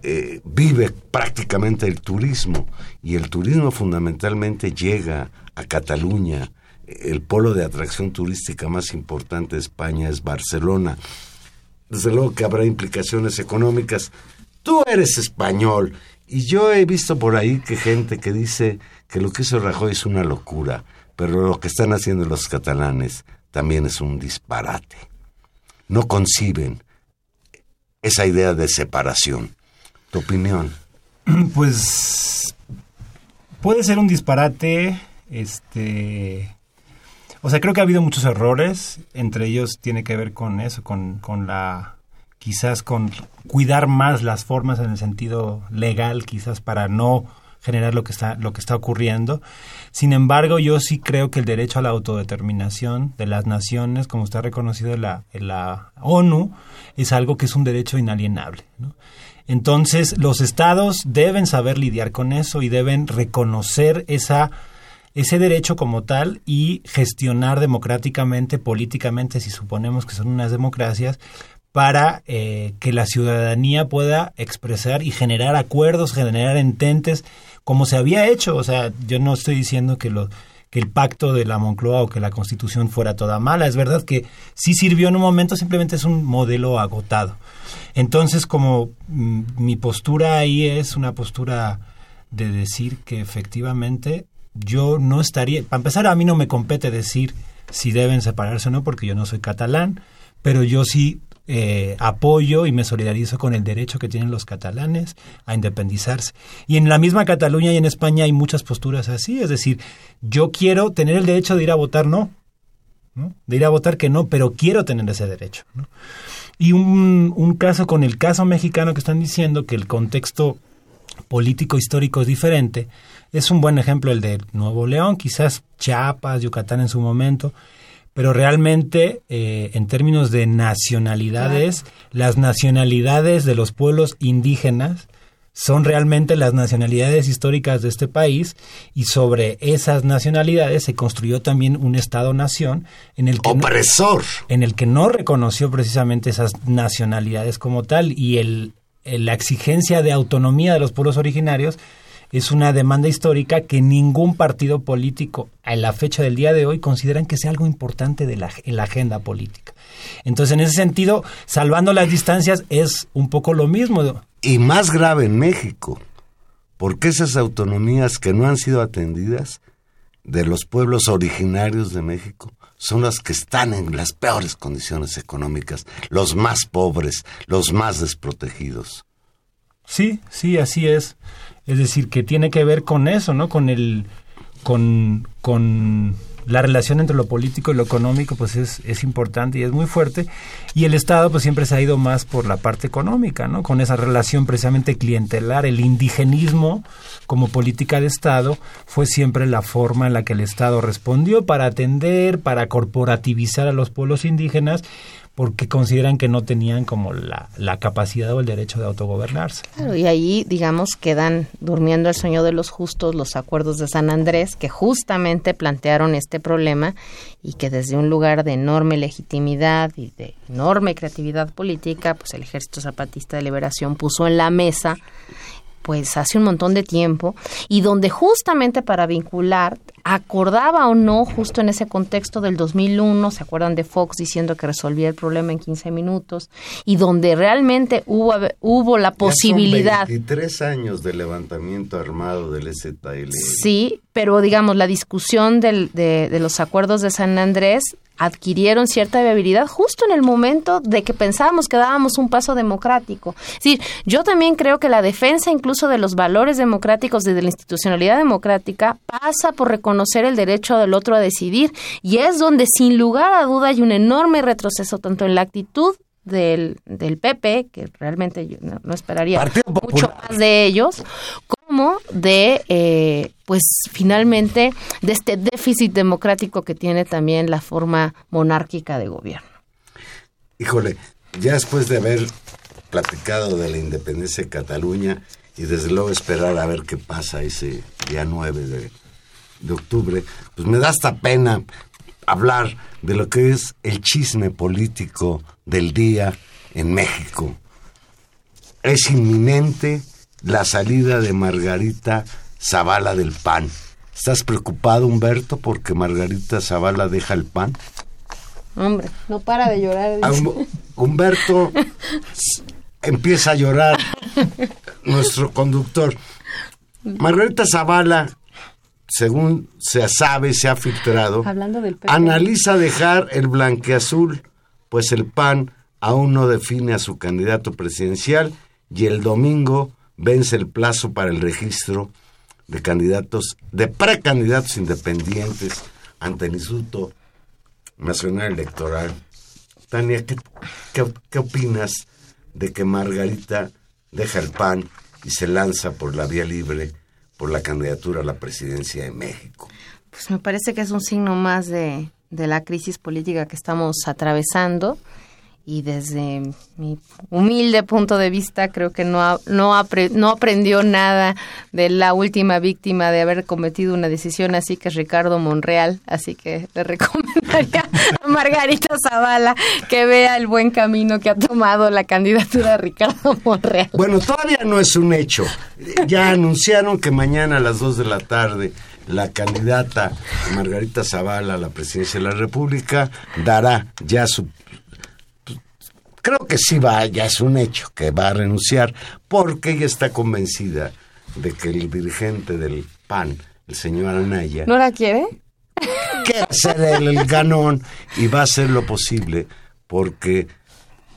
Eh, vive prácticamente el turismo y el turismo fundamentalmente llega a Cataluña. El polo de atracción turística más importante de España es Barcelona. Desde luego que habrá implicaciones económicas. Tú eres español y yo he visto por ahí que gente que dice que lo que hizo Rajoy es una locura, pero lo que están haciendo los catalanes también es un disparate. No conciben esa idea de separación. ¿Tu opinión? *clears throat* Pues puede ser un disparate, este... O sea, creo que ha habido muchos errores, entre ellos tiene que ver con eso, con, con la quizás con cuidar más las formas en el sentido legal, quizás para no generar lo que está lo que está ocurriendo. Sin embargo, yo sí creo que el derecho a la autodeterminación de las naciones, como está reconocido en la, ONU, es algo que es un derecho inalienable. Entonces, los estados deben saber lidiar con eso y deben reconocer esa ese derecho como tal y gestionar democráticamente, políticamente, si suponemos que son unas democracias, para eh, que la ciudadanía pueda expresar y generar acuerdos, generar ententes, como se había hecho. O sea, yo no estoy diciendo que, que el pacto de la Moncloa o que la constitución fuera toda mala. Es verdad que sí sirvió en un momento, simplemente es un modelo agotado. Entonces, como mm, mi postura ahí es una postura de decir que efectivamente yo no estaría, para empezar a mí no me compete decir si deben separarse o no, porque yo no soy catalán, pero yo sí eh, apoyo y me solidarizo con el derecho que tienen los catalanes a independizarse. Y en la misma Cataluña y en España hay muchas posturas así, es decir, yo quiero tener el derecho de ir a votar no, de ir a votar que no, pero quiero tener ese derecho. Y un, un caso con el caso mexicano que están diciendo que el contexto político histórico es diferente, es un buen ejemplo el de Nuevo León, quizás Chiapas, Yucatán en su momento, pero realmente eh, en términos de nacionalidades, las nacionalidades de los pueblos indígenas son realmente las nacionalidades históricas de este país y sobre esas nacionalidades se construyó también un Estado-nación en el que opresor. en el que no reconoció precisamente esas nacionalidades como tal y el, la exigencia de autonomía de los pueblos originarios es una demanda histórica que ningún partido político a la fecha del día de hoy consideran que sea algo importante de la, en la agenda política. Entonces, en ese sentido, salvando las distancias es un poco lo mismo. Y más grave en México, porque esas autonomías que no han sido atendidas de los pueblos originarios de México son las que están en las peores condiciones económicas, los más pobres, los más desprotegidos. Sí, sí, así es. Es decir, que tiene que ver con eso, ¿no? Con el con, con la relación entre lo político y lo económico pues es, es importante y es muy fuerte y el Estado pues siempre se ha ido más por la parte económica, ¿no? Con esa relación precisamente clientelar, el indigenismo como política de Estado fue siempre la forma en la que el Estado respondió para atender, para corporativizar a los pueblos indígenas porque consideran que no tenían como la, la capacidad o el derecho de autogobernarse. Claro, y ahí, digamos, quedan durmiendo el sueño de los justos los acuerdos de San Andrés, que justamente plantearon este problema y que desde un lugar de enorme legitimidad y de enorme creatividad política, pues el Ejército Zapatista de Liberación puso en la mesa pues hace un montón de tiempo y donde justamente para vincular acordaba o no justo en ese contexto del 2001, se acuerdan de Fox diciendo que resolvía el problema en 15 minutos y donde realmente hubo hubo la posibilidad. Ya 23 años de levantamiento armado del ZLN. Sí, pero digamos la discusión del, de, de los acuerdos de San Andrés adquirieron cierta viabilidad justo en el momento de que pensábamos que dábamos un paso democrático. Es decir, yo también creo que la defensa incluso de los valores democráticos desde la institucionalidad democrática pasa por reconocer el derecho del otro a decidir y es donde sin lugar a duda hay un enorme retroceso tanto en la actitud del, del PP, que realmente yo no, esperaría mucho más de ellos, como de, eh, pues finalmente, de este déficit democrático que tiene también la forma monárquica de gobierno. Híjole, ya después de haber platicado de la independencia de Cataluña y desde luego esperar a ver qué pasa ese día 9 de, de octubre, pues me da hasta pena hablar de lo que es el chisme político del día en México. Es inminente la salida de Margarita Zavala del PAN. ¿Estás preocupado, Humberto, porque Margarita Zavala deja el PAN? Hombre, no para de llorar. Ah, Humberto empieza a llorar, nuestro conductor. Margarita Zavala según se sabe, se ha filtrado, analiza dejar el blanqueazul, pues el PAN aún no define a su candidato presidencial y el domingo vence el plazo para el registro de candidatos, de precandidatos independientes ante el Instituto Nacional Electoral. Tania, ¿qué, qué opinas de que Margarita deja el PAN y se lanza por la vía libre por la candidatura a la presidencia de México. Pues me parece que es un signo más de, de la crisis política que estamos atravesando y desde mi humilde punto de vista creo que no, no, no aprendió nada de la última víctima de haber cometido una decisión así que es Ricardo Monreal, así que le *laughs* recomendaría a Margarita Zavala que vea el buen camino que ha tomado la candidatura de Ricardo Monreal. Bueno, todavía no es un hecho. Ya *laughs* anunciaron que mañana a las 2 de la tarde la candidata Margarita Zavala a la presidencia de la República dará ya su creo que sí va, ya es un hecho, que va a renunciar, porque ella está convencida de que el dirigente del PAN, el señor Anaya... ¿No la quiere? Quiere ser el ganón y va a hacer lo posible porque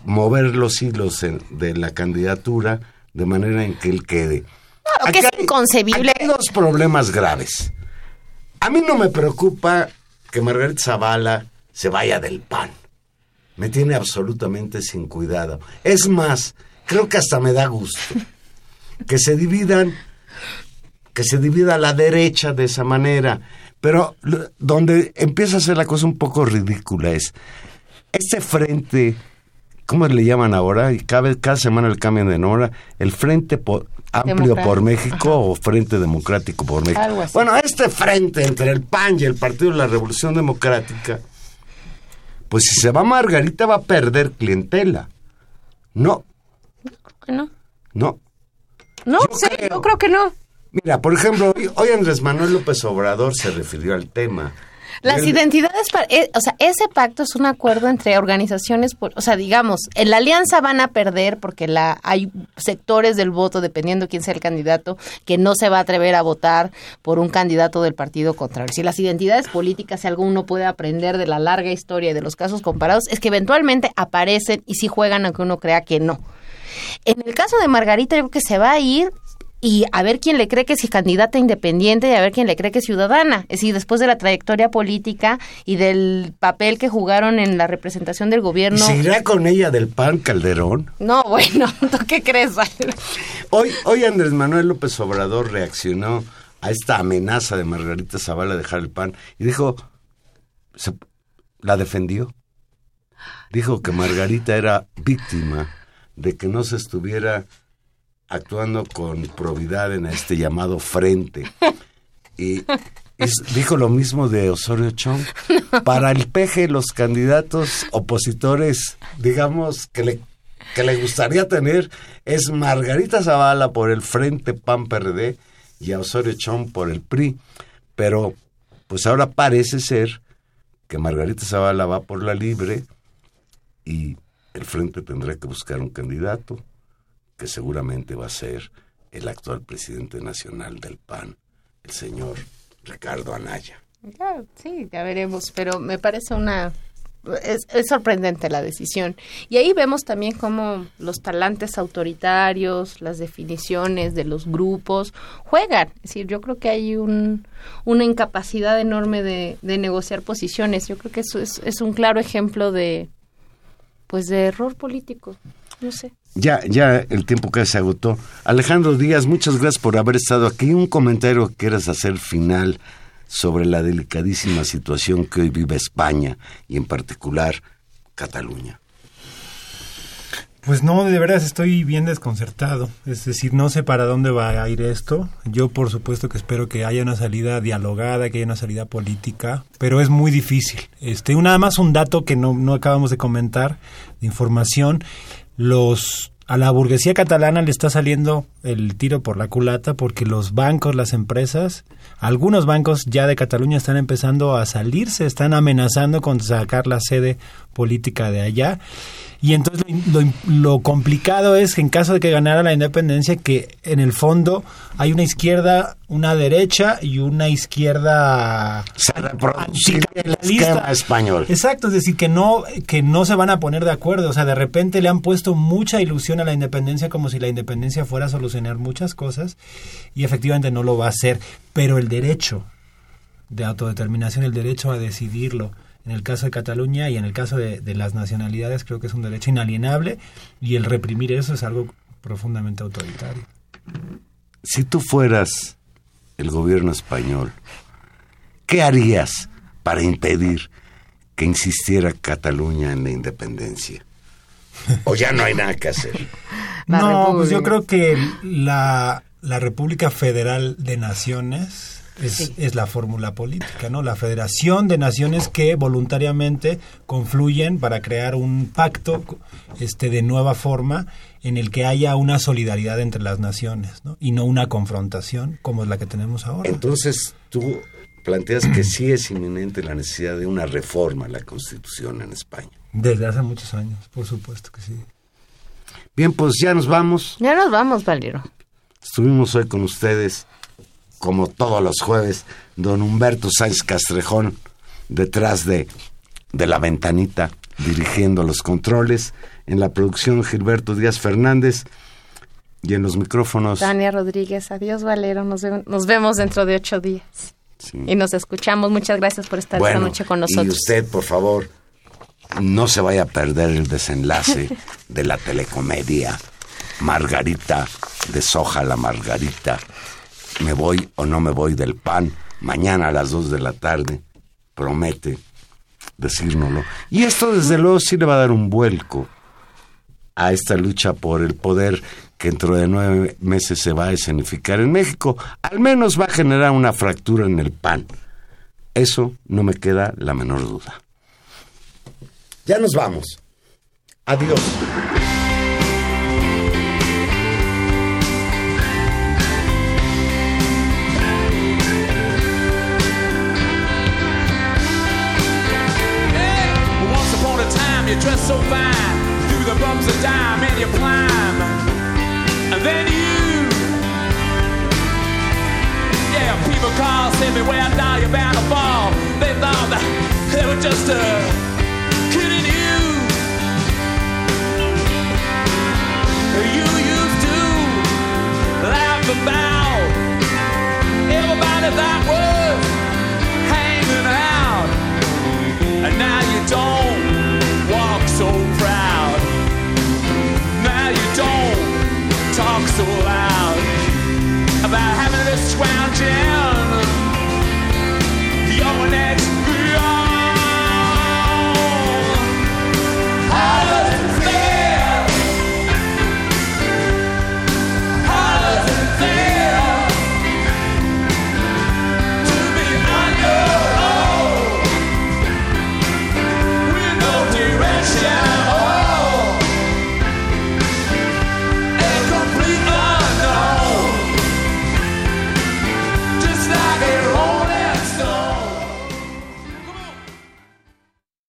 mover los hilos de la candidatura de manera en que él quede. Claro, que es inconcebible. hay dos problemas graves. A mí no me preocupa que Margarita Zavala se vaya del PAN me tiene absolutamente sin cuidado. Es más, creo que hasta me da gusto que se dividan, que se divida la derecha de esa manera. Pero donde empieza a ser la cosa un poco ridícula es este frente, ¿cómo le llaman ahora? Y cada, cada semana le cambian de nombre, el Frente Amplio por México o Frente Democrático por México. Bueno, este frente entre el PAN y el Partido de la Revolución Democrática pues si se va Margarita va a perder clientela. No. Creo que no. No. No, yo creo, yo creo que no. Mira, por ejemplo, hoy Andrés Manuel López Obrador se refirió al tema las identidades, para, eh, o sea, ese pacto es un acuerdo entre organizaciones, o sea, digamos, en la alianza van a perder porque la hay sectores del voto, dependiendo quién sea el candidato, que no se va a atrever a votar por un candidato del partido contrario. Si las identidades políticas, si algo uno puede aprender de la larga historia y de los casos comparados, es que eventualmente aparecen y sí juegan aunque uno crea que no. En el caso de Margarita, yo creo que se va a ir y a ver quién le cree que es candidata independiente y a ver quién le cree que es ciudadana. Es decir, después de la trayectoria política y del papel que jugaron en la representación del gobierno. ¿Y ¿Seguirá con ella del PAN Calderón? No, *laughs* bueno, ¿tú qué crees? hoy, hoy Andrés Manuel López Obrador reaccionó a esta amenaza de Margarita Zavala de dejar el PAN y dijo, la defendió. dijo que Margarita era víctima de que no se estuviera actuando con probidad en este llamado frente. Y, dijo lo mismo de Osorio Chong. Para el peje, los candidatos opositores, digamos, que le, que le gustaría tener es Margarita Zavala por el Frente PAN PRD y a Osorio Chong por el PRI. Pero, pues ahora parece ser que Margarita Zavala va por la libre y el Frente tendrá que buscar un candidato que seguramente va a ser el actual presidente nacional del PAN, el señor Ricardo Anaya. sí, ya veremos, pero me parece una es, sorprendente la decisión. Y ahí vemos también cómo los talantes autoritarios, las definiciones de los grupos juegan. Es decir, yo creo que hay un, una incapacidad enorme de, negociar posiciones. Yo creo que eso es, es un claro ejemplo de, pues, de error político. No sé. Ya, ya el tiempo que se agotó. Alejandro Díaz, muchas gracias por haber estado aquí. Un comentario que quieras hacer final sobre la delicadísima situación que hoy vive España y en particular Cataluña. Pues no, de veras estoy bien desconcertado. Es decir, no sé para dónde va a ir esto. Yo por supuesto que espero que haya una salida dialogada, que haya una salida política, pero es muy difícil. Este, nada más un dato que no, no acabamos de comentar, de información los a la burguesía catalana le está saliendo el tiro por la culata porque los bancos, las empresas, algunos bancos ya de Cataluña están empezando a salirse, están amenazando con sacar la sede política de allá y entonces lo, complicado es que en caso de que ganara la independencia, que en el fondo hay una izquierda, una derecha y una izquierda lista español. Exacto, es decir, que no, que no se van a poner de acuerdo. O sea, de repente le han puesto mucha ilusión a la independencia como si la independencia fuera a solucionar muchas cosas y efectivamente no lo va a hacer. Pero el derecho de autodeterminación, el derecho a decidirlo, en el caso de Cataluña y en el caso de, las nacionalidades creo que es un derecho inalienable y el reprimir eso es algo profundamente autoritario. Si tú fueras el gobierno español, ¿qué harías para impedir que insistiera Cataluña en la independencia? *laughs* ¿O ya no hay nada que hacer? no, pues yo creo que la, la República Federal de Naciones es, la fórmula política, ¿no? La federación de naciones que voluntariamente confluyen para crear un pacto este, de nueva forma en el que haya una solidaridad entre las naciones, ¿no? Y no una confrontación como es la que tenemos ahora. Entonces, tú planteas que sí es inminente la necesidad de una reforma a la Constitución en España. Desde hace muchos años, por supuesto que sí. Bien, pues ya nos vamos. Ya nos vamos, Valero. Estuvimos hoy con ustedes como todos los jueves, don Humberto Sáenz Castrejón detrás de, de la ventanita dirigiendo los controles, en la producción Gilberto Díaz Fernández y en los micrófonos. Tania Rodríguez, adiós Valero, nos, nos vemos dentro de ocho días. Y nos escuchamos, muchas gracias por estar esta noche con nosotros. Y usted, por favor, no se vaya a perder el desenlace de la telecomedia Margarita de Soja la Margarita me voy o no me voy del PAN mañana a las 2 de la tarde, promete decírnoslo. Y esto desde luego sí le va a dar un vuelco a esta lucha por el poder que dentro de nueve meses se va a escenificar en México. Al menos va a generar una fractura en el PAN. Eso no me queda la menor duda. Ya nos vamos. Adiós. you dress so fine through the bumps of time and you climb. And then you, yeah, people call, say me where down you're bound to fall. They thought that they were just uh, about everybody that was hanging out, and now you don't walk so proud. Now you don't talk so loud.